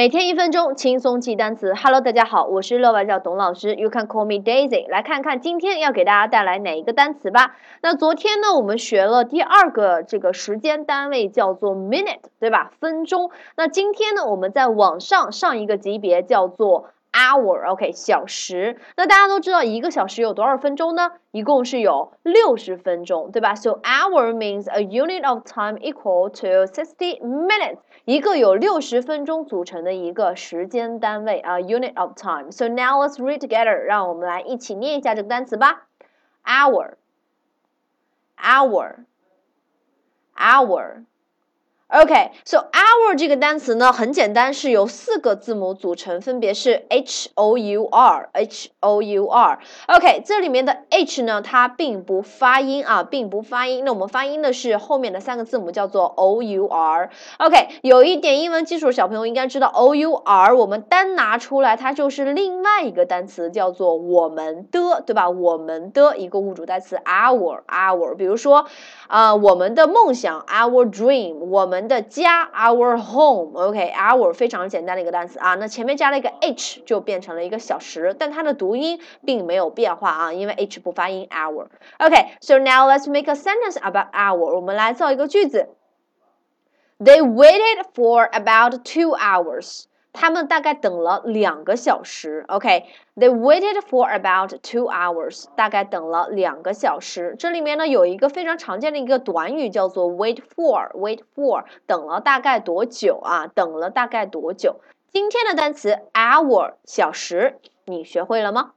每天一分钟轻松记单词。Hello，大家好，我是乐外教董老师，You can call me Daisy。来看看今天要给大家带来哪一个单词吧。那昨天呢，我们学了第二个这个时间单位叫做 minute，对吧？分钟。那今天呢，我们在往上上一个级别叫做 hour，OK，小时。那大家都知道一个小时有多少分钟呢？一共是有六十分钟，对吧？So hour means a unit of time equal to sixty minutes。一个有六十分钟组成的一个时间单位啊，unit of time。So now let's read together，让我们来一起念一下这个单词吧。hour，hour，hour。 OK，so hour 这个单词呢很简单，是由四个字母组成，分别是 H O U R H O U R。OK，这里面的 H 呢，它并不发音啊，并不发音。那我们发音的是后面的三个字母，叫做 O U R。OK，有一点英文基础的小朋友应该知道 O U R，我们单拿出来，它就是另外一个单词，叫做我们的，对吧？我们的一个物主代词 our our。比如说啊，我们的梦想 our dream，我们。的家，our home，OK，our 非常简单的一个单词啊，那前面加了一个 h 就变成了一个小时，但它的读音并没有变化啊，因为 h 不发音，our，OK，so now let's make a sentence about hour，我们来造一个句子，They waited for about two hours。 他们大概等了两个小时，OK，they waited for about two hours，大概等了两个小时。这里面呢有一个非常常见的一个短语叫做 wait for，wait for，等了大概多久啊？等了大概多久？今天的单词 hour 小时，你学会了吗？